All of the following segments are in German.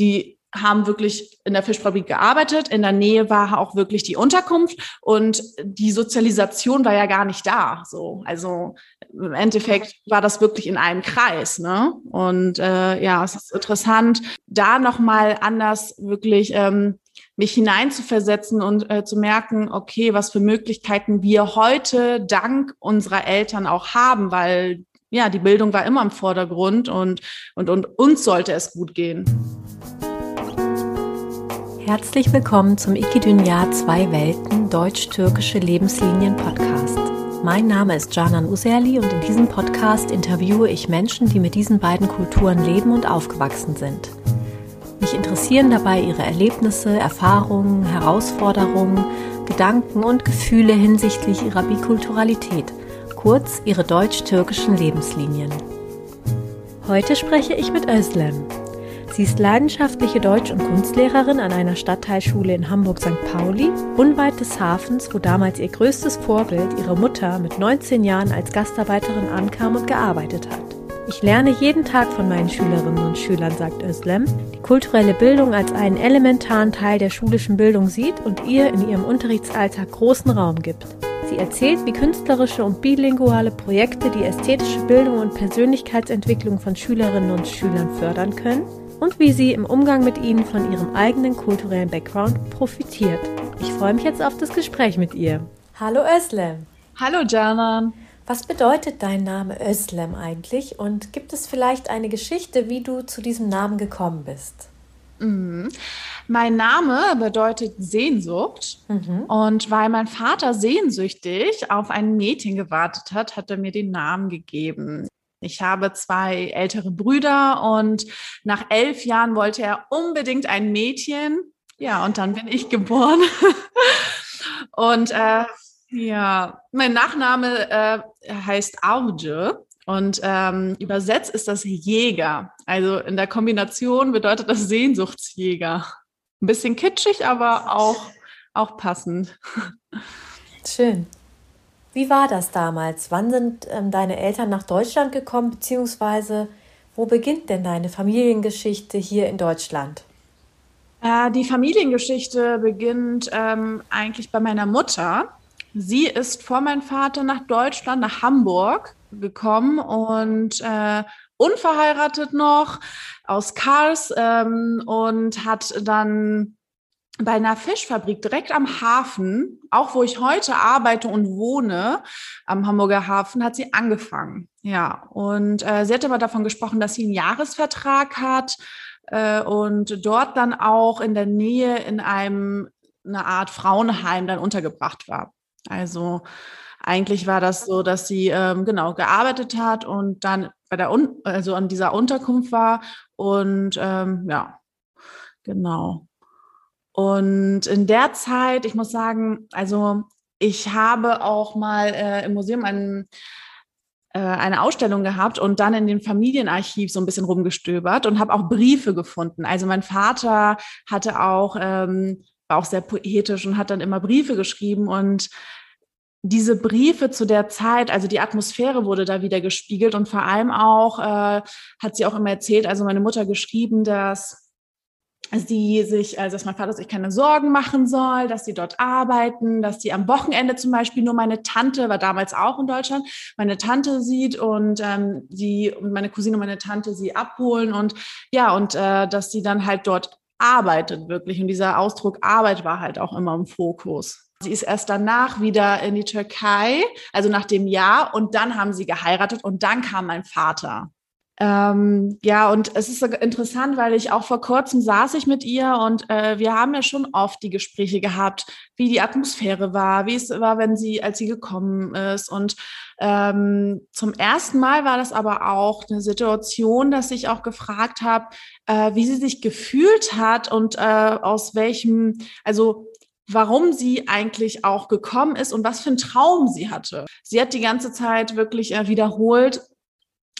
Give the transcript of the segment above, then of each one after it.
die haben wirklich in der Fischfabrik gearbeitet. In der Nähe war auch wirklich die Unterkunft und die Sozialisation war ja gar nicht da. So, also im Endeffekt war das wirklich in einem Kreis. Ne? Und äh, ja, es ist interessant, da nochmal anders wirklich ähm, mich hineinzuversetzen und äh, zu merken, okay, was für Möglichkeiten wir heute dank unserer Eltern auch haben, weil ja, die Bildung war immer im Vordergrund und, und, und uns sollte es gut gehen. Herzlich willkommen zum Ikidünya Zwei Welten Deutsch-Türkische Lebenslinien Podcast. Mein Name ist Canan Userli und in diesem Podcast interviewe ich Menschen, die mit diesen beiden Kulturen leben und aufgewachsen sind. Mich interessieren dabei ihre Erlebnisse, Erfahrungen, Herausforderungen, Gedanken und Gefühle hinsichtlich ihrer Bikulturalität, kurz ihre deutsch-türkischen Lebenslinien. Heute spreche ich mit Özlem. Sie ist leidenschaftliche Deutsch- und Kunstlehrerin an einer Stadtteilschule in Hamburg-St. Pauli, unweit des Hafens, wo damals ihr größtes Vorbild, ihre Mutter, mit 19 Jahren als Gastarbeiterin ankam und gearbeitet hat. Ich lerne jeden Tag von meinen Schülerinnen und Schülern, sagt Özlem, die kulturelle Bildung als einen elementaren Teil der schulischen Bildung sieht und ihr in ihrem Unterrichtsalltag großen Raum gibt. Sie erzählt, wie künstlerische und bilinguale Projekte die ästhetische Bildung und Persönlichkeitsentwicklung von Schülerinnen und Schülern fördern können und wie sie im Umgang mit ihnen von ihrem eigenen kulturellen Background profitiert. Ich freue mich jetzt auf das Gespräch mit ihr. Hallo Özlem. Hallo Janan. Was bedeutet dein Name Özlem eigentlich und gibt es vielleicht eine Geschichte, wie du zu diesem Namen gekommen bist? Mhm. Mein Name bedeutet Sehnsucht. Mhm. Und weil mein Vater sehnsüchtig auf ein Mädchen gewartet hat, hat er mir den Namen gegeben. Ich habe zwei ältere Brüder und nach elf Jahren wollte er unbedingt ein Mädchen. Ja, und dann bin ich geboren. und äh, ja, mein Nachname äh, heißt Auge und ähm, übersetzt ist das Jäger. Also in der Kombination bedeutet das Sehnsuchtsjäger. Ein bisschen kitschig, aber auch, auch passend. Schön. Wie war das damals? Wann sind ähm, deine Eltern nach Deutschland gekommen, beziehungsweise wo beginnt denn deine Familiengeschichte hier in Deutschland? Äh, die Familiengeschichte beginnt ähm, eigentlich bei meiner Mutter. Sie ist vor meinem Vater nach Deutschland, nach Hamburg gekommen und äh, unverheiratet noch aus Kars ähm, und hat dann bei einer Fischfabrik direkt am Hafen, auch wo ich heute arbeite und wohne, am Hamburger Hafen, hat sie angefangen. Ja, und äh, sie hat aber davon gesprochen, dass sie einen Jahresvertrag hat äh, und dort dann auch in der Nähe in einem eine Art Frauenheim dann untergebracht war. Also eigentlich war das so, dass sie ähm, genau gearbeitet hat und dann bei der Un also an dieser Unterkunft war und ähm, ja, genau. Und in der Zeit, ich muss sagen, also ich habe auch mal äh, im Museum einen, äh, eine Ausstellung gehabt und dann in dem Familienarchiv so ein bisschen rumgestöbert und habe auch Briefe gefunden. Also mein Vater hatte auch, ähm, war auch sehr poetisch und hat dann immer Briefe geschrieben und diese Briefe zu der Zeit, also die Atmosphäre wurde da wieder gespiegelt und vor allem auch äh, hat sie auch immer erzählt, also meine Mutter geschrieben, dass sie sich, also dass mein Vater sich keine Sorgen machen soll, dass sie dort arbeiten, dass sie am Wochenende zum Beispiel nur meine Tante, war damals auch in Deutschland, meine Tante sieht und ähm, die und meine Cousine und meine Tante sie abholen und ja, und äh, dass sie dann halt dort arbeitet wirklich. Und dieser Ausdruck Arbeit war halt auch immer im Fokus. Sie ist erst danach wieder in die Türkei, also nach dem Jahr, und dann haben sie geheiratet und dann kam mein Vater. Ähm, ja, und es ist interessant, weil ich auch vor kurzem saß ich mit ihr und äh, wir haben ja schon oft die Gespräche gehabt, wie die Atmosphäre war, wie es war, wenn sie, als sie gekommen ist. Und ähm, zum ersten Mal war das aber auch eine Situation, dass ich auch gefragt habe, äh, wie sie sich gefühlt hat und äh, aus welchem, also warum sie eigentlich auch gekommen ist und was für einen Traum sie hatte. Sie hat die ganze Zeit wirklich äh, wiederholt,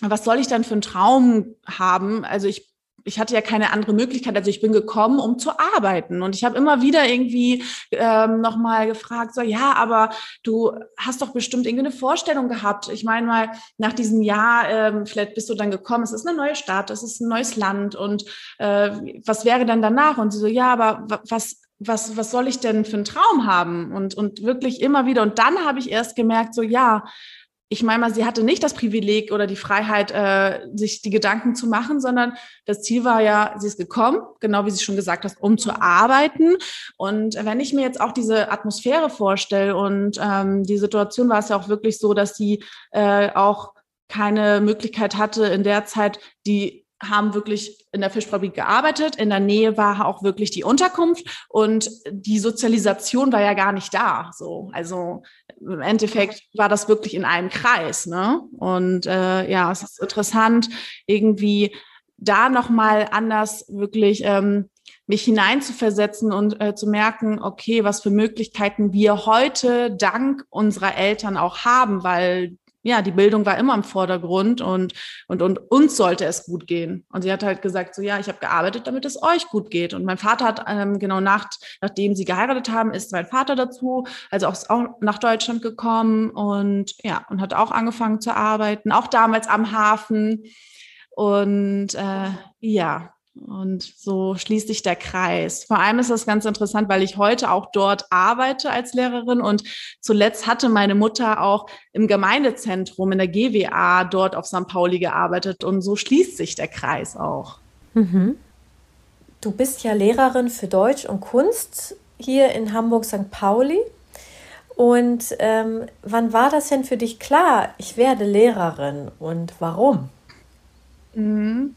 was soll ich dann für einen Traum haben? Also ich ich hatte ja keine andere Möglichkeit. Also ich bin gekommen, um zu arbeiten. Und ich habe immer wieder irgendwie ähm, nochmal gefragt, so, ja, aber du hast doch bestimmt irgendwie eine Vorstellung gehabt. Ich meine mal, nach diesem Jahr, ähm, vielleicht bist du dann gekommen, es ist eine neue Stadt, es ist ein neues Land und äh, was wäre dann danach? Und sie so, ja, aber was, was, was soll ich denn für einen Traum haben? Und, und wirklich immer wieder. Und dann habe ich erst gemerkt, so, ja, ich meine mal, sie hatte nicht das Privileg oder die Freiheit, äh, sich die Gedanken zu machen, sondern das Ziel war ja, sie ist gekommen, genau wie sie schon gesagt hat, um zu arbeiten. Und wenn ich mir jetzt auch diese Atmosphäre vorstelle und ähm, die Situation war es ja auch wirklich so, dass sie äh, auch keine Möglichkeit hatte, in der Zeit die haben wirklich in der Fischfabrik gearbeitet. In der Nähe war auch wirklich die Unterkunft und die Sozialisation war ja gar nicht da. So, also im Endeffekt war das wirklich in einem Kreis. Ne? Und äh, ja, es ist interessant, irgendwie da noch mal anders wirklich ähm, mich hineinzuversetzen und äh, zu merken, okay, was für Möglichkeiten wir heute dank unserer Eltern auch haben, weil ja, die Bildung war immer im Vordergrund und, und, und uns sollte es gut gehen. Und sie hat halt gesagt, so ja, ich habe gearbeitet, damit es euch gut geht. Und mein Vater hat ähm, genau nach, nachdem sie geheiratet haben, ist mein Vater dazu, also auch, auch nach Deutschland gekommen und ja, und hat auch angefangen zu arbeiten, auch damals am Hafen. Und äh, ja, und so schließt sich der Kreis. Vor allem ist das ganz interessant, weil ich heute auch dort arbeite als Lehrerin und zuletzt hatte meine Mutter auch im Gemeindezentrum in der GWA dort auf St. Pauli gearbeitet und so schließt sich der Kreis auch. Mhm. Du bist ja Lehrerin für Deutsch und Kunst hier in Hamburg-St. Pauli. Und ähm, wann war das denn für dich klar, ich werde Lehrerin und warum? Mhm.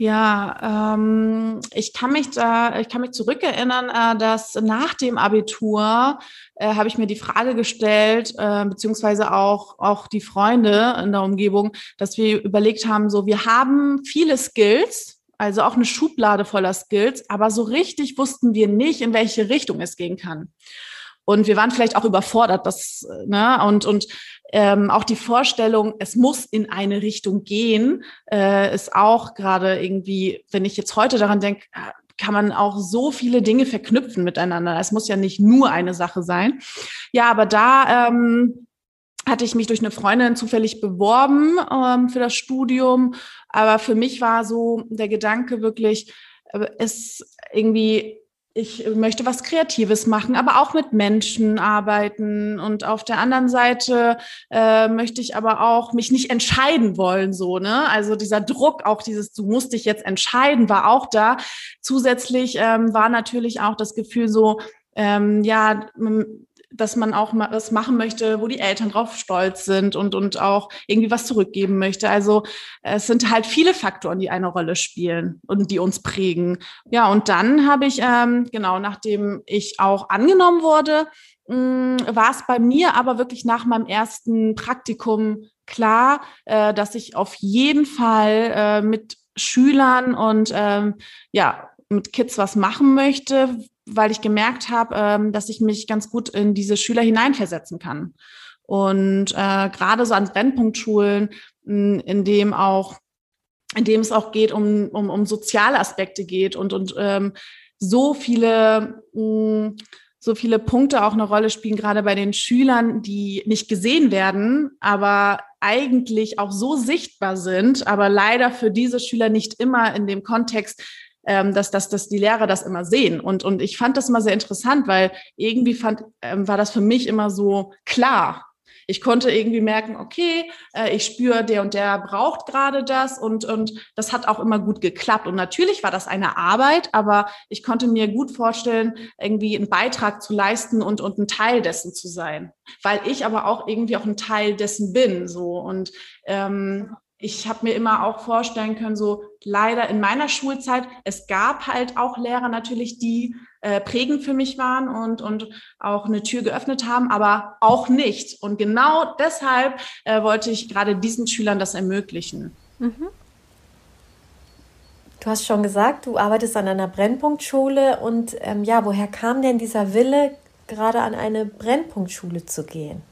Ja, ähm, ich kann mich da, ich kann mich zurückerinnern, äh, dass nach dem Abitur äh, habe ich mir die Frage gestellt, äh, beziehungsweise auch auch die Freunde in der Umgebung, dass wir überlegt haben, so wir haben viele Skills, also auch eine Schublade voller Skills, aber so richtig wussten wir nicht, in welche Richtung es gehen kann. Und wir waren vielleicht auch überfordert, das, ne, und, und ähm, auch die Vorstellung, es muss in eine Richtung gehen, äh, ist auch gerade irgendwie, wenn ich jetzt heute daran denke, kann man auch so viele Dinge verknüpfen miteinander. Es muss ja nicht nur eine Sache sein. Ja, aber da ähm, hatte ich mich durch eine Freundin zufällig beworben ähm, für das Studium. Aber für mich war so der Gedanke wirklich, äh, es irgendwie ich möchte was Kreatives machen, aber auch mit Menschen arbeiten. Und auf der anderen Seite äh, möchte ich aber auch mich nicht entscheiden wollen, so, ne? Also dieser Druck, auch dieses, du musst dich jetzt entscheiden, war auch da. Zusätzlich ähm, war natürlich auch das Gefühl so, ähm, ja, dass man auch mal was machen möchte, wo die Eltern drauf stolz sind und, und auch irgendwie was zurückgeben möchte. Also es sind halt viele Faktoren, die eine Rolle spielen und die uns prägen. Ja, und dann habe ich, ähm, genau, nachdem ich auch angenommen wurde, mh, war es bei mir aber wirklich nach meinem ersten Praktikum klar, äh, dass ich auf jeden Fall äh, mit Schülern und ähm, ja, mit Kids was machen möchte, weil ich gemerkt habe, ähm, dass ich mich ganz gut in diese Schüler hineinversetzen kann. Und äh, gerade so an Brennpunktschulen, in dem auch, in dem es auch geht, um, um, um soziale Aspekte geht und, und ähm, so viele mh, so viele Punkte auch eine Rolle spielen, gerade bei den Schülern, die nicht gesehen werden, aber eigentlich auch so sichtbar sind, aber leider für diese Schüler nicht immer in dem Kontext ähm, dass, dass, dass die Lehrer das immer sehen. Und, und ich fand das immer sehr interessant, weil irgendwie fand, ähm, war das für mich immer so klar. Ich konnte irgendwie merken, okay, äh, ich spüre, der und der braucht gerade das und, und das hat auch immer gut geklappt. Und natürlich war das eine Arbeit, aber ich konnte mir gut vorstellen, irgendwie einen Beitrag zu leisten und, und ein Teil dessen zu sein, weil ich aber auch irgendwie auch ein Teil dessen bin. So und ähm, ich habe mir immer auch vorstellen können, so leider in meiner Schulzeit, es gab halt auch Lehrer natürlich, die äh, prägend für mich waren und, und auch eine Tür geöffnet haben, aber auch nicht. Und genau deshalb äh, wollte ich gerade diesen Schülern das ermöglichen. Mhm. Du hast schon gesagt, du arbeitest an einer Brennpunktschule und ähm, ja, woher kam denn dieser Wille, gerade an eine Brennpunktschule zu gehen?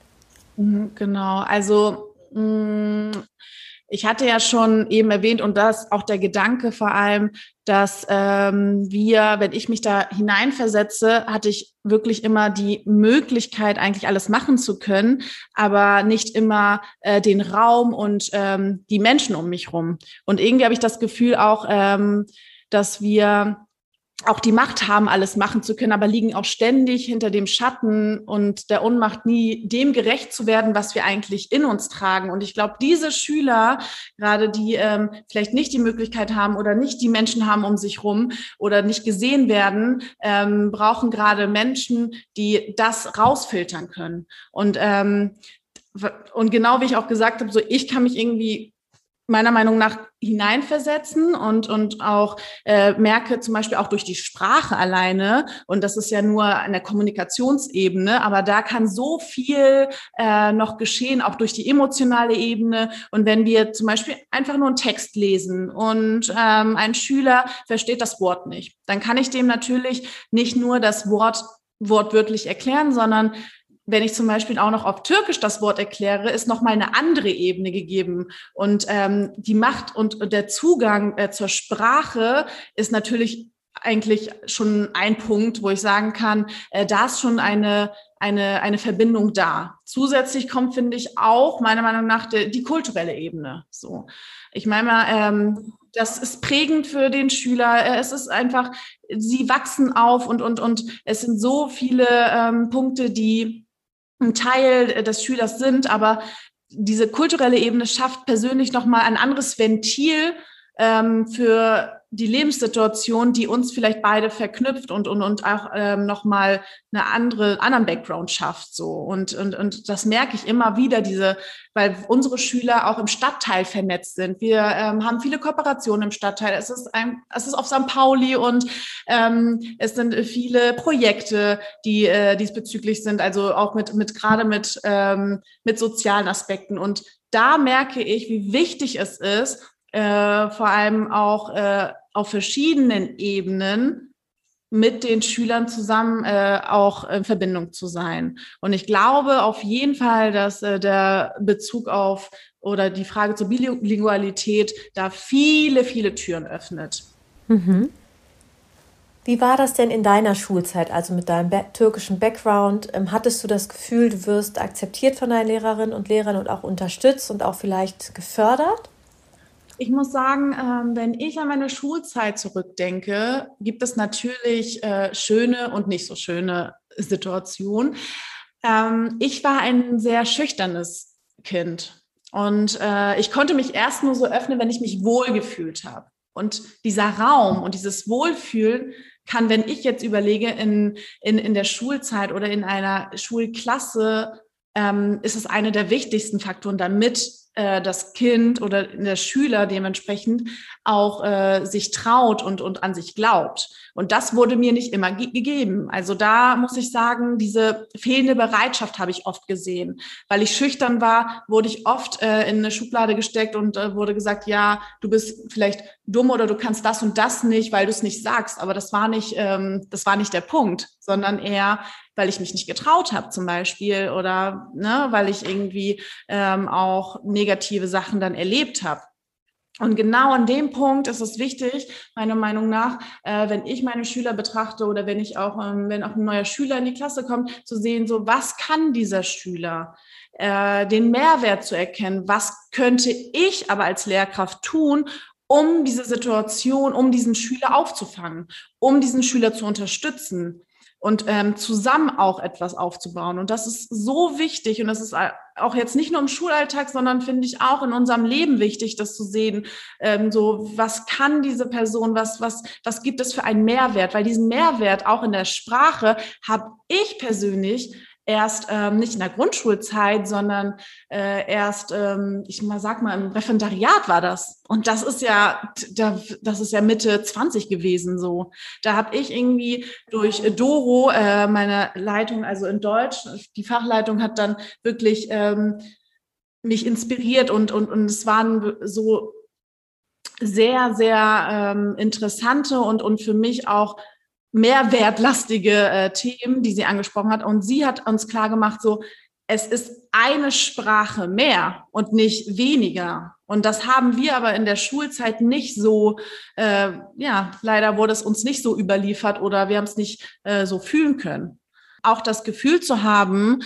Mhm, genau, also mh, mm, ich hatte ja schon eben erwähnt und das auch der Gedanke vor allem, dass ähm, wir, wenn ich mich da hineinversetze, hatte ich wirklich immer die Möglichkeit, eigentlich alles machen zu können, aber nicht immer äh, den Raum und ähm, die Menschen um mich rum. Und irgendwie habe ich das Gefühl auch, ähm, dass wir auch die Macht haben, alles machen zu können, aber liegen auch ständig hinter dem Schatten und der Unmacht nie dem gerecht zu werden, was wir eigentlich in uns tragen. Und ich glaube, diese Schüler, gerade die ähm, vielleicht nicht die Möglichkeit haben oder nicht die Menschen haben um sich rum oder nicht gesehen werden, ähm, brauchen gerade Menschen, die das rausfiltern können. Und ähm, und genau wie ich auch gesagt habe, so ich kann mich irgendwie meiner Meinung nach hineinversetzen und, und auch äh, merke zum Beispiel auch durch die Sprache alleine, und das ist ja nur an der Kommunikationsebene, aber da kann so viel äh, noch geschehen, auch durch die emotionale Ebene. Und wenn wir zum Beispiel einfach nur einen Text lesen und ähm, ein Schüler versteht das Wort nicht, dann kann ich dem natürlich nicht nur das Wort wortwörtlich erklären, sondern wenn ich zum Beispiel auch noch auf Türkisch das Wort erkläre, ist noch mal eine andere Ebene gegeben. Und ähm, die Macht und der Zugang äh, zur Sprache ist natürlich eigentlich schon ein Punkt, wo ich sagen kann, äh, da ist schon eine, eine, eine Verbindung da. Zusätzlich kommt, finde ich, auch meiner Meinung nach die, die kulturelle Ebene. So, ich meine mal, ähm, das ist prägend für den Schüler. Äh, es ist einfach, sie wachsen auf und und und es sind so viele ähm, Punkte, die ein Teil äh, des Schülers sind, aber diese kulturelle Ebene schafft persönlich nochmal ein anderes Ventil ähm, für die Lebenssituation, die uns vielleicht beide verknüpft und, und, und auch ähm, nochmal eine andere, anderen Background schafft, so. Und, und, und das merke ich immer wieder, diese, weil unsere Schüler auch im Stadtteil vernetzt sind. Wir ähm, haben viele Kooperationen im Stadtteil. Es ist ein, es ist auf St. Pauli und ähm, es sind viele Projekte, die äh, diesbezüglich sind, also auch mit, mit gerade mit, ähm, mit sozialen Aspekten. Und da merke ich, wie wichtig es ist, äh, vor allem auch äh, auf verschiedenen Ebenen mit den Schülern zusammen äh, auch in Verbindung zu sein. Und ich glaube auf jeden Fall, dass äh, der Bezug auf oder die Frage zur Bilingualität da viele, viele Türen öffnet. Mhm. Wie war das denn in deiner Schulzeit, also mit deinem türkischen Background? Ähm, hattest du das Gefühl, du wirst akzeptiert von deinen Lehrerinnen und Lehrern und auch unterstützt und auch vielleicht gefördert? Ich muss sagen, ähm, wenn ich an meine Schulzeit zurückdenke, gibt es natürlich äh, schöne und nicht so schöne Situationen. Ähm, ich war ein sehr schüchternes Kind und äh, ich konnte mich erst nur so öffnen, wenn ich mich wohlgefühlt habe. Und dieser Raum und dieses Wohlfühlen kann, wenn ich jetzt überlege, in, in, in der Schulzeit oder in einer Schulklasse, ähm, ist es eine der wichtigsten Faktoren, damit äh, das Kind oder der Schüler dementsprechend auch äh, sich traut und, und an sich glaubt. Und das wurde mir nicht immer ge gegeben. Also da muss ich sagen, diese fehlende Bereitschaft habe ich oft gesehen. Weil ich schüchtern war, wurde ich oft äh, in eine Schublade gesteckt und äh, wurde gesagt, ja, du bist vielleicht dumm oder du kannst das und das nicht, weil du es nicht sagst. Aber das war nicht, ähm, das war nicht der Punkt, sondern eher, weil ich mich nicht getraut habe zum Beispiel oder ne, weil ich irgendwie ähm, auch negative Sachen dann erlebt habe. Und genau an dem Punkt ist es wichtig, meiner Meinung nach, äh, wenn ich meine Schüler betrachte oder wenn ich auch, ähm, wenn auch ein neuer Schüler in die Klasse kommt, zu sehen, so was kann dieser Schüler, äh, den Mehrwert zu erkennen, was könnte ich aber als Lehrkraft tun, um diese Situation, um diesen Schüler aufzufangen, um diesen Schüler zu unterstützen und ähm, zusammen auch etwas aufzubauen. Und das ist so wichtig und das ist auch jetzt nicht nur im Schulalltag, sondern finde ich auch in unserem Leben wichtig, das zu sehen. Ähm, so, was kann diese Person, was, was, was gibt es für einen Mehrwert? Weil diesen Mehrwert auch in der Sprache habe ich persönlich erst ähm, nicht in der Grundschulzeit, sondern äh, erst, ähm, ich mal sag mal, im Referendariat war das. Und das ist ja, da, das ist ja Mitte 20 gewesen so. Da habe ich irgendwie durch Doro, äh, meine Leitung, also in Deutsch, die Fachleitung hat dann wirklich ähm, mich inspiriert und, und, und es waren so sehr, sehr ähm, interessante und, und für mich auch mehrwertlastige äh, Themen, die sie angesprochen hat. Und sie hat uns klar gemacht, so, es ist eine Sprache mehr und nicht weniger. Und das haben wir aber in der Schulzeit nicht so, äh, ja, leider wurde es uns nicht so überliefert oder wir haben es nicht äh, so fühlen können. Auch das Gefühl zu haben,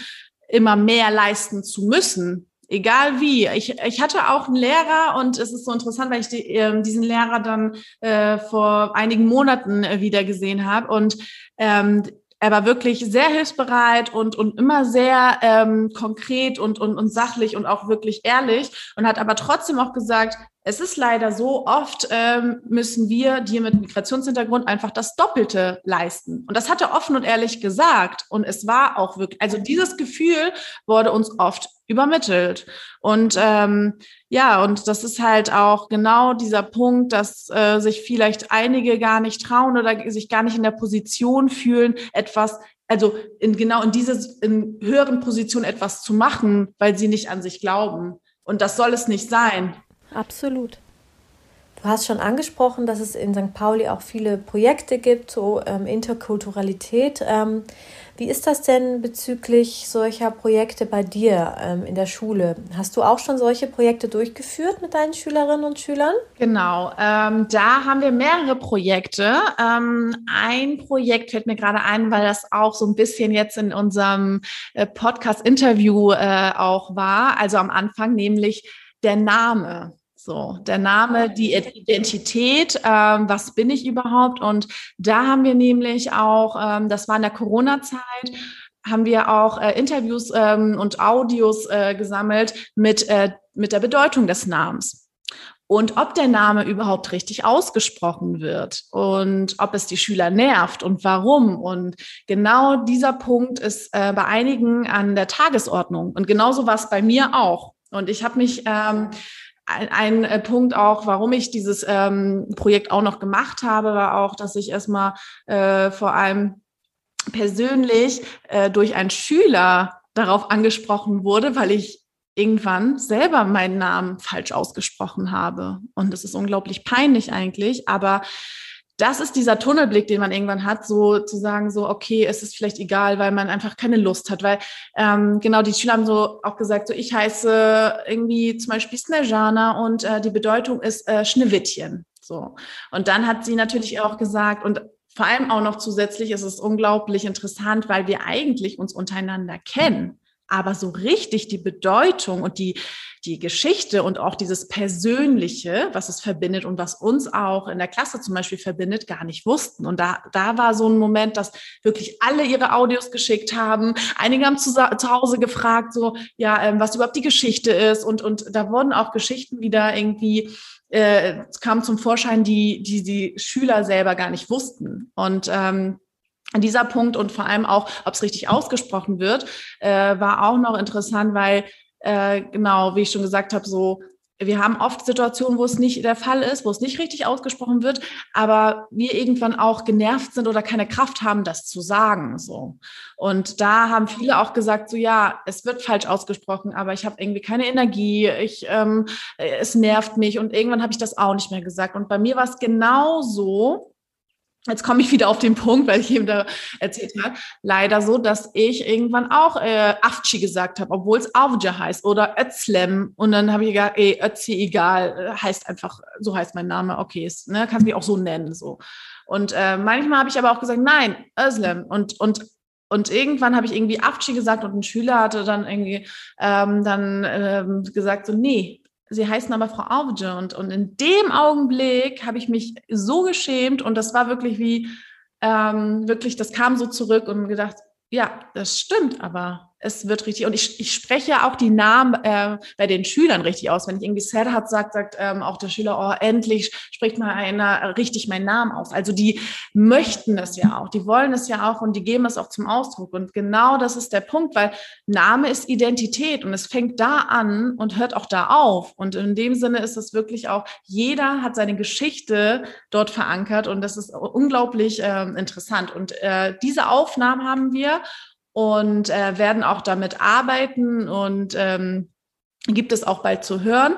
immer mehr leisten zu müssen, egal wie. Ich, ich hatte auch einen Lehrer und es ist so interessant, weil ich die, äh, diesen Lehrer dann äh, vor einigen Monaten äh, wieder gesehen habe und ähm, er war wirklich sehr hilfsbereit und, und immer sehr ähm, konkret und, und, und sachlich und auch wirklich ehrlich und hat aber trotzdem auch gesagt, es ist leider so, oft ähm, müssen wir dir mit Migrationshintergrund einfach das Doppelte leisten. Und das hat er offen und ehrlich gesagt. Und es war auch wirklich, also dieses Gefühl wurde uns oft übermittelt. Und ähm, ja, und das ist halt auch genau dieser Punkt, dass äh, sich vielleicht einige gar nicht trauen oder sich gar nicht in der Position fühlen, etwas also in genau in dieses in höheren Positionen etwas zu machen, weil sie nicht an sich glauben. Und das soll es nicht sein. Absolut. Du hast schon angesprochen, dass es in St. Pauli auch viele Projekte gibt, so ähm, Interkulturalität. Ähm, wie ist das denn bezüglich solcher Projekte bei dir ähm, in der Schule? Hast du auch schon solche Projekte durchgeführt mit deinen Schülerinnen und Schülern? Genau, ähm, da haben wir mehrere Projekte. Ähm, ein Projekt fällt mir gerade ein, weil das auch so ein bisschen jetzt in unserem äh, Podcast-Interview äh, auch war, also am Anfang, nämlich der Name. So, der Name, die Identität, ähm, was bin ich überhaupt? Und da haben wir nämlich auch, ähm, das war in der Corona-Zeit, haben wir auch äh, Interviews ähm, und Audios äh, gesammelt mit, äh, mit der Bedeutung des Namens. Und ob der Name überhaupt richtig ausgesprochen wird und ob es die Schüler nervt und warum. Und genau dieser Punkt ist äh, bei einigen an der Tagesordnung. Und genauso war es bei mir auch. Und ich habe mich ähm, ein, ein äh, Punkt auch, warum ich dieses ähm, Projekt auch noch gemacht habe, war auch, dass ich erstmal äh, vor allem persönlich äh, durch einen Schüler darauf angesprochen wurde, weil ich irgendwann selber meinen Namen falsch ausgesprochen habe. Und das ist unglaublich peinlich eigentlich, aber das ist dieser Tunnelblick, den man irgendwann hat, so zu sagen, so, okay, es ist vielleicht egal, weil man einfach keine Lust hat, weil ähm, genau die Schüler haben so auch gesagt, so ich heiße irgendwie zum Beispiel Snejana und äh, die Bedeutung ist äh, Schneewittchen. So. Und dann hat sie natürlich auch gesagt, und vor allem auch noch zusätzlich ist es unglaublich interessant, weil wir eigentlich uns untereinander kennen aber so richtig die Bedeutung und die, die Geschichte und auch dieses Persönliche, was es verbindet und was uns auch in der Klasse zum Beispiel verbindet, gar nicht wussten. Und da, da war so ein Moment, dass wirklich alle ihre Audios geschickt haben. Einige haben zu, zu Hause gefragt, so, ja, ähm, was überhaupt die Geschichte ist. Und, und da wurden auch Geschichten wieder irgendwie äh, kam zum Vorschein, die, die die Schüler selber gar nicht wussten. Und ähm, dieser Punkt und vor allem auch, ob es richtig ausgesprochen wird, äh, war auch noch interessant, weil äh, genau, wie ich schon gesagt habe, so wir haben oft Situationen, wo es nicht der Fall ist, wo es nicht richtig ausgesprochen wird, aber wir irgendwann auch genervt sind oder keine Kraft haben, das zu sagen. So. Und da haben viele auch gesagt, so ja, es wird falsch ausgesprochen, aber ich habe irgendwie keine Energie, ich, ähm, es nervt mich und irgendwann habe ich das auch nicht mehr gesagt. Und bei mir war es genau so, Jetzt komme ich wieder auf den Punkt, weil ich eben da erzählt habe, leider so, dass ich irgendwann auch äh, Afci gesagt habe, obwohl es Avja heißt oder Özlem. Und dann habe ich gesagt, ey, Ötzi, egal, äh, heißt einfach, so heißt mein Name, okay, ist, ne, kannst mich auch so nennen. so. Und äh, manchmal habe ich aber auch gesagt, nein, Özlem. Und, und und irgendwann habe ich irgendwie Afci gesagt und ein Schüler hatte dann irgendwie ähm, dann ähm, gesagt, so, nee, sie heißen aber Frau Auge. Und, und in dem Augenblick habe ich mich so geschämt und das war wirklich wie, ähm, wirklich, das kam so zurück und gedacht, ja, das stimmt, aber es wird richtig. Und ich, ich spreche auch die Namen äh, bei den Schülern richtig aus. Wenn ich irgendwie Serhat sagt, sagt ähm, auch der Schüler, oh, endlich spricht mal einer richtig meinen Namen aus. Also die möchten es ja auch, die wollen es ja auch und die geben es auch zum Ausdruck. Und genau das ist der Punkt, weil Name ist Identität und es fängt da an und hört auch da auf. Und in dem Sinne ist es wirklich auch, jeder hat seine Geschichte dort verankert und das ist unglaublich äh, interessant. Und äh, diese Aufnahmen haben wir und äh, werden auch damit arbeiten und ähm, gibt es auch bald zu hören.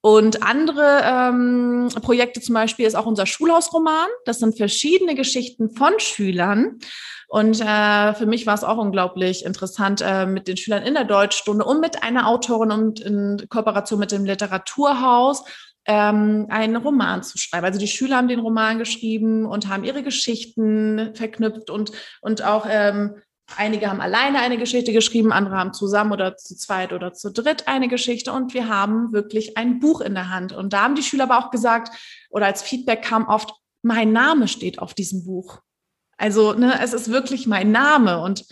Und andere ähm, Projekte zum Beispiel ist auch unser Schulhausroman. Das sind verschiedene Geschichten von Schülern. Und äh, für mich war es auch unglaublich interessant, äh, mit den Schülern in der Deutschstunde und mit einer Autorin und in Kooperation mit dem Literaturhaus ähm, einen Roman zu schreiben. Also die Schüler haben den Roman geschrieben und haben ihre Geschichten verknüpft und, und auch ähm, Einige haben alleine eine Geschichte geschrieben, andere haben zusammen oder zu zweit oder zu dritt eine Geschichte und wir haben wirklich ein Buch in der Hand. Und da haben die Schüler aber auch gesagt, oder als Feedback kam oft, mein Name steht auf diesem Buch. Also ne, es ist wirklich mein Name und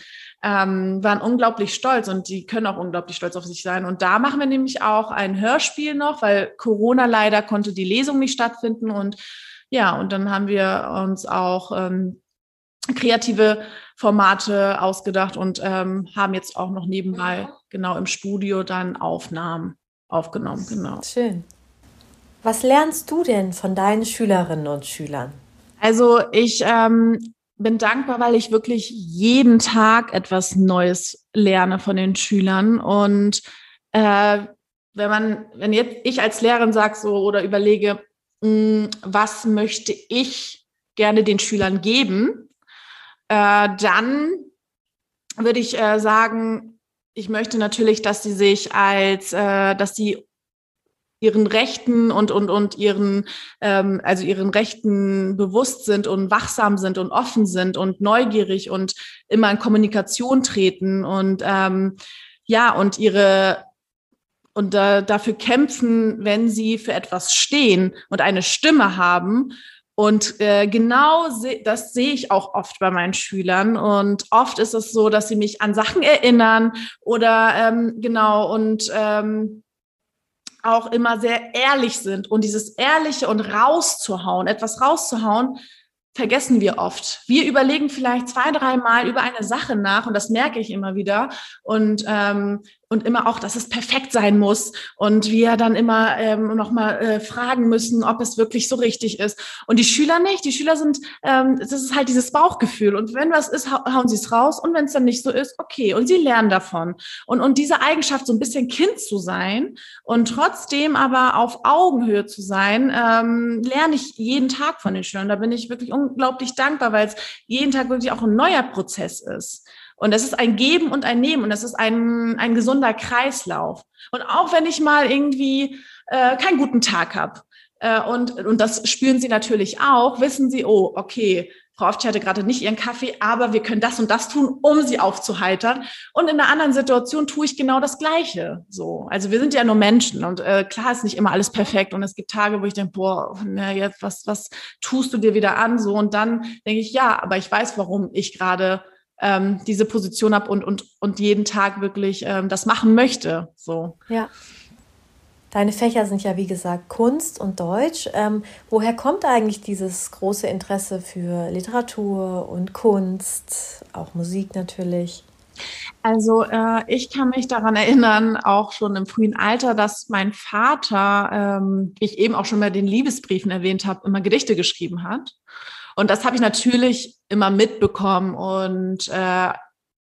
ähm, waren unglaublich stolz und die können auch unglaublich stolz auf sich sein. Und da machen wir nämlich auch ein Hörspiel noch, weil Corona leider konnte die Lesung nicht stattfinden und ja, und dann haben wir uns auch ähm, kreative Formate ausgedacht und ähm, haben jetzt auch noch nebenbei genau im Studio dann Aufnahmen aufgenommen. Genau. Schön. Was lernst du denn von deinen Schülerinnen und Schülern? Also ich ähm, bin dankbar, weil ich wirklich jeden Tag etwas Neues lerne von den Schülern. Und äh, wenn man, wenn jetzt ich als Lehrerin sage so oder überlege, mh, hm, was möchte ich gerne den Schülern geben, äh, dann würde ich äh, sagen, ich möchte natürlich, dass sie sich als, äh, dass sie ihren Rechten und und und ihren ähm, also ihren Rechten bewusst sind und wachsam sind und offen sind und neugierig und immer in Kommunikation treten und ähm, ja und ihre und äh, dafür kämpfen, wenn sie für etwas stehen und eine Stimme haben und äh, genau se das sehe ich auch oft bei meinen Schülern. Und oft ist es so, dass sie mich an Sachen erinnern oder ähm, genau und ähm, auch immer sehr ehrlich sind. Und dieses Ehrliche und rauszuhauen, etwas rauszuhauen, vergessen wir oft. Wir überlegen vielleicht zwei, dreimal über eine Sache nach und das merke ich immer wieder und ähm, und immer auch, dass es perfekt sein muss und wir dann immer ähm, noch mal äh, fragen müssen, ob es wirklich so richtig ist. Und die Schüler nicht. Die Schüler sind, ähm, das ist halt dieses Bauchgefühl. Und wenn was ist, hauen sie es raus. Und wenn es dann nicht so ist, okay. Und sie lernen davon. Und und diese Eigenschaft, so ein bisschen Kind zu sein und trotzdem aber auf Augenhöhe zu sein, ähm, lerne ich jeden Tag von den Schülern. Da bin ich wirklich unglaublich dankbar, weil es jeden Tag wirklich auch ein neuer Prozess ist. Und es ist ein Geben und ein Nehmen und es ist ein, ein gesunder Kreislauf. Und auch wenn ich mal irgendwie äh, keinen guten Tag habe, äh, und, und das spüren sie natürlich auch, wissen sie, oh, okay, Frau Oftschi hatte gerade nicht ihren Kaffee, aber wir können das und das tun, um sie aufzuheitern. Und in einer anderen Situation tue ich genau das Gleiche. So, also wir sind ja nur Menschen und äh, klar ist nicht immer alles perfekt und es gibt Tage, wo ich denke, boah, na, jetzt was was tust du dir wieder an? So und dann denke ich, ja, aber ich weiß, warum ich gerade ähm, diese Position habe und, und, und jeden Tag wirklich ähm, das machen möchte. So. Ja. Deine Fächer sind ja, wie gesagt, Kunst und Deutsch. Ähm, woher kommt eigentlich dieses große Interesse für Literatur und Kunst, auch Musik natürlich? Also äh, ich kann mich daran erinnern, auch schon im frühen Alter, dass mein Vater, ähm, wie ich eben auch schon bei den Liebesbriefen erwähnt habe, immer Gedichte geschrieben hat. Und das habe ich natürlich immer mitbekommen und äh,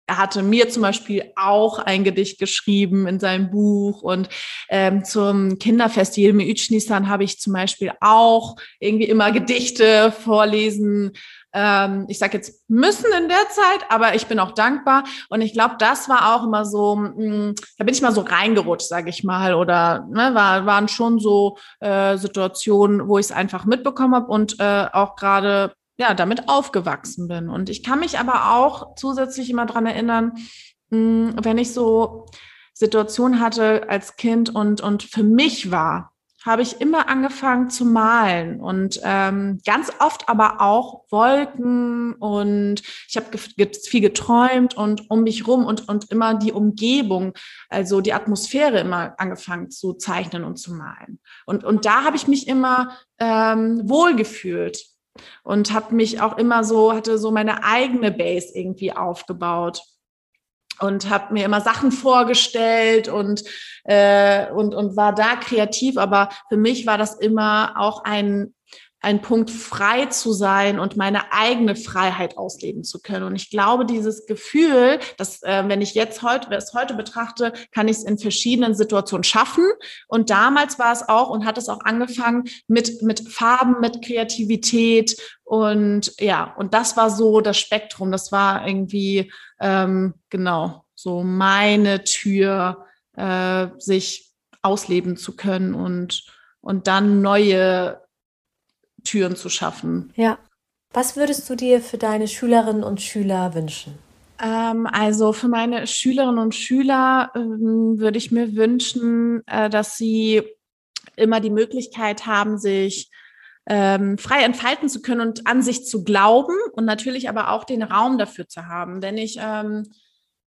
er hatte mir zum Beispiel auch ein Gedicht geschrieben in seinem Buch und ähm, zum Kinderfest Yilme Ütschnisan habe ich zum Beispiel auch irgendwie immer Gedichte vorlesen. Ähm, ich sage jetzt müssen in der Zeit, aber ich bin auch dankbar und ich glaube, das war auch immer so, mh, mm, da bin ich mal so reingerutscht, sage ich mal, oder ne, war, waren schon so äh, Situationen, wo ich es einfach mitbekommen habe und äh, auch gerade ja, damit aufgewachsen bin. Und ich kann mich aber auch zusätzlich immer dran erinnern, hm, wenn ich so Situationen hatte als Kind und, und für mich war, habe ich immer angefangen zu malen und ähm, ganz oft aber auch Wolken und ich habe viel geträumt und um mich rum und, und immer die Umgebung, also die Atmosphäre immer angefangen zu zeichnen und zu malen. Und, und da habe ich mich immer ähm, wohlgefühlt und habe mich auch immer so, hatte so meine eigene Base irgendwie aufgebaut und habe mir immer Sachen vorgestellt und, äh, und, und war da kreativ. Aber für mich war das immer auch ein ein Punkt, frei zu sein und meine eigene Freiheit ausleben zu können. Und ich glaube, dieses Gefühl, dass äh, wenn ich jetzt heute, es heute betrachte, kann ich es in verschiedenen Situationen schaffen. Und damals war es auch und hat es auch angefangen mit, mit Farben, mit Kreativität. Und ja, und das war so das Spektrum. Das war irgendwie, ähm, genau, so meine Tür, äh, sich ausleben zu können und, und dann neue Türen zu schaffen. Ja. Was würdest du dir für deine Schülerinnen und Schüler wünschen? Ähm, also für meine Schülerinnen und Schüler ähm, würde ich mir wünschen, äh, dass sie immer die Möglichkeit haben, sich ähm, frei entfalten zu können und an sich zu glauben und natürlich aber auch den Raum dafür zu haben. Wenn ich ähm,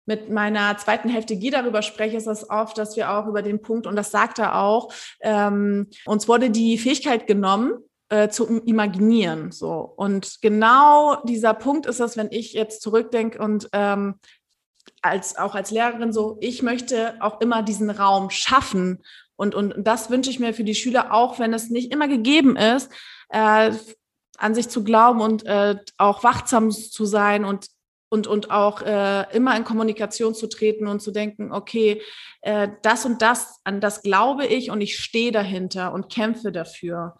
mit meiner zweiten Hälfte Guy darüber spreche, ist das oft, dass wir auch über den Punkt, und das sagt er auch, ähm, uns wurde die Fähigkeit genommen, äh, zu imaginieren. So. Und genau dieser Punkt ist es, wenn ich jetzt zurückdenke und ähm, als, auch als Lehrerin so, ich möchte auch immer diesen Raum schaffen. Und, und das wünsche ich mir für die Schüler auch, wenn es nicht immer gegeben ist, äh, an sich zu glauben und äh, auch wachsam zu sein und und, und auch äh, immer in Kommunikation zu treten und zu denken, okay, äh, das und das, an das glaube ich und ich stehe dahinter und kämpfe dafür.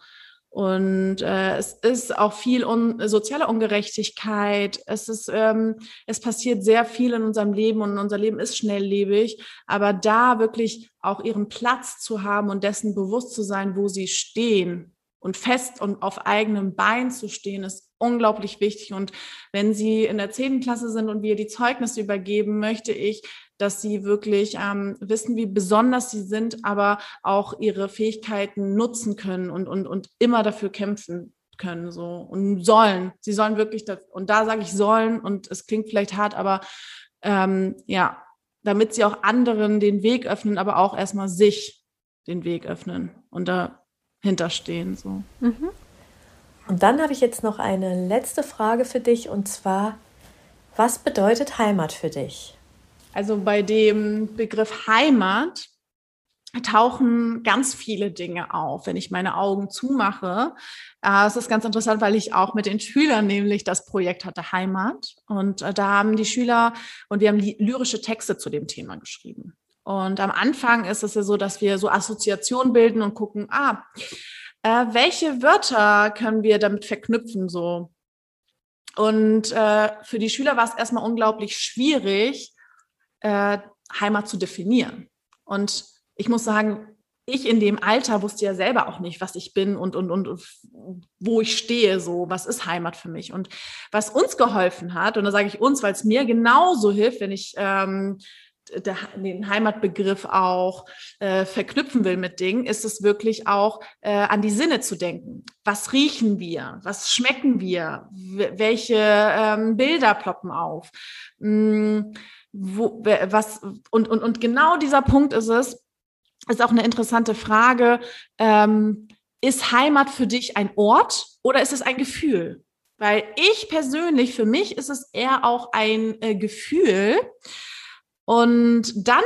Und äh, es ist auch viel un soziale Ungerechtigkeit. Es ist, ähm, es passiert sehr viel in unserem Leben und unser Leben ist schnelllebig. Aber da wirklich auch ihren Platz zu haben und dessen bewusst zu sein, wo sie stehen und fest und auf eigenem Bein zu stehen, ist unglaublich wichtig. Und wenn sie in der zehnten Klasse sind und wir die Zeugnisse übergeben, möchte ich, dass sie wirklich ähm, wissen, wie besonders sie sind, aber auch ihre Fähigkeiten nutzen können und, und, und immer dafür kämpfen können so und sollen. Sie sollen wirklich, das, und da sage ich sollen und es klingt vielleicht hart, aber ähm, ja, damit sie auch anderen den Weg öffnen, aber auch erstmal sich den Weg öffnen und dahinter stehen. So. Mhm. Und dann habe ich jetzt noch eine letzte Frage für dich und zwar, was bedeutet Heimat für dich? Also bei dem Begriff Heimat tauchen ganz viele Dinge auf, wenn ich meine Augen zumache. Äh, es ist ganz interessant, weil ich auch mit den Schülern nämlich das Projekt hatte Heimat. Und äh, da haben die Schüler und wir haben lyrische Texte zu dem Thema geschrieben. Und am Anfang ist es ja so, dass wir so Assoziationen bilden und gucken, ah, äh, welche Wörter können wir damit verknüpfen so. Und äh, für die Schüler war es erstmal unglaublich schwierig, äh, Heimat zu definieren. Und ich muss sagen, ich in dem Alter wusste ja selber auch nicht, was ich bin und, und, und wo ich stehe, so, was ist Heimat für mich. Und was uns geholfen hat, und da sage ich uns, weil es mir genauso hilft, wenn ich ähm, der, den Heimatbegriff auch äh, verknüpfen will mit Dingen, ist es wirklich auch äh, an die Sinne zu denken. Was riechen wir? Was schmecken wir? welche ähm, Bilder ploppen auf? Hm, wo, was, und, und, und genau dieser Punkt ist es, ist auch eine interessante Frage. Ähm, ist Heimat für dich ein Ort oder ist es ein Gefühl? Weil ich persönlich, für mich ist es eher auch ein äh, Gefühl. Und dann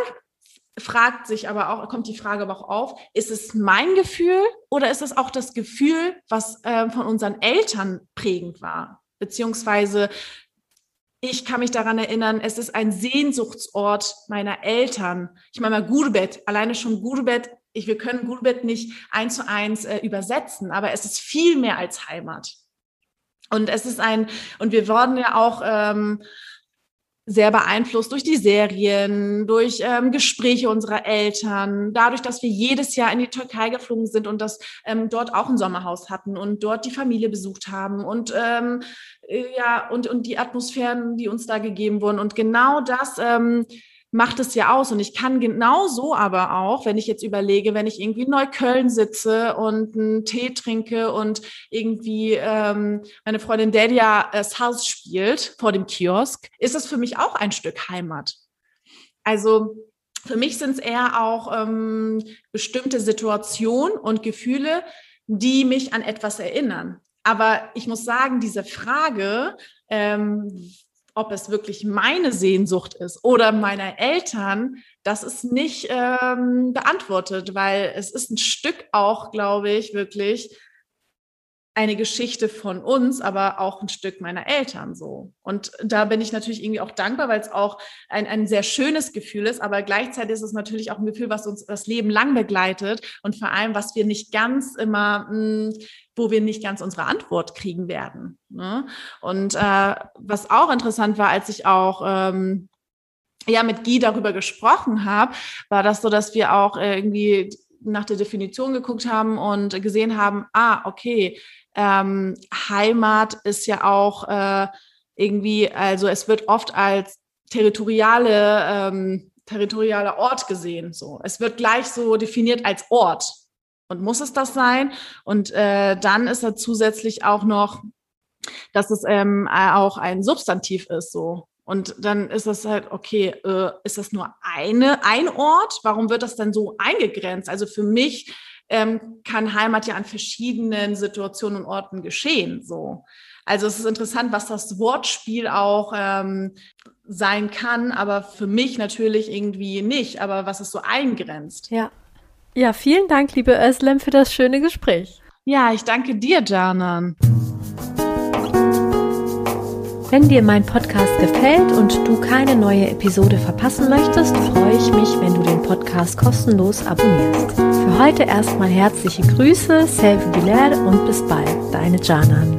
fragt sich aber auch, kommt die Frage aber auch auf, ist es mein Gefühl oder ist es auch das Gefühl, was äh, von unseren Eltern prägend war? Beziehungsweise ich kann mich daran erinnern, es ist ein Sehnsuchtsort meiner Eltern. Ich meine mal Gudebett, alleine schon Gudebett. Ich, wir können Gudebett nicht eins zu eins äh, übersetzen, aber es ist viel mehr als Heimat. Und es ist ein, und wir wurden ja auch ähm, sehr beeinflusst durch die Serien, durch ähm, Gespräche unserer Eltern, dadurch, dass wir jedes Jahr in die Türkei geflogen sind und das ähm, dort auch ein Sommerhaus hatten und dort die Familie besucht haben und ähm, äh, ja und und die Atmosphären, die uns da gegeben wurden. Und genau das ähm, macht es ja aus. Und ich kann genauso aber auch, wenn ich jetzt überlege, wenn ich irgendwie in Neukölln sitze und einen Tee trinke und irgendwie ähm, meine Freundin Delia äh, Haus spielt vor dem Kiosk, ist es für mich auch ein Stück Heimat. Also für mich sind es eher auch ähm, bestimmte Situationen und Gefühle, die mich an etwas erinnern. Aber ich muss sagen, diese Frage, ähm, ob es wirklich meine Sehnsucht ist oder meiner Eltern, das ist nicht ähm, beantwortet, weil es ist ein Stück auch, glaube ich, wirklich eine Geschichte von uns, aber auch ein Stück meiner Eltern so. Und da bin ich natürlich irgendwie auch dankbar, weil es auch ein, ein sehr schönes Gefühl ist, aber gleichzeitig ist es natürlich auch ein Gefühl, was uns das Leben lang begleitet und vor allem, was wir nicht ganz immer, mh, hm, wo wir nicht ganz unsere Antwort kriegen werden. Ne? Und äh, was auch interessant war, als ich auch ähm, ja mit Guy darüber gesprochen habe, war das so, dass wir auch irgendwie nach der Definition geguckt haben und gesehen haben, ah, okay, ähm, Heimat ist ja auch äh, irgendwie, also es wird oft als territoriale, ähm, territorialer Ort gesehen. So, es wird gleich so definiert als Ort. Und muss es das sein? Und äh, dann ist da zusätzlich auch noch, dass es ähm, auch ein Substantiv ist. So, und dann ist das halt, okay, äh, ist das nur eine, ein Ort? Warum wird das denn so eingegrenzt? Also für mich ähm, kann Heimat ja an verschiedenen Situationen und Orten geschehen. So. Also es ist interessant, was das Wortspiel auch ähm, sein kann, aber für mich natürlich irgendwie nicht, aber was es so eingrenzt. Ja. Ja, vielen Dank, liebe Özlem, für das schöne Gespräch. Ja, ich danke dir, Janan. Wenn dir mein Podcast gefällt und du keine neue Episode verpassen möchtest, freue ich mich, wenn du den Podcast kostenlos abonnierst. Für heute erstmal herzliche Grüße, Selve Bilal und bis bald, deine Janan.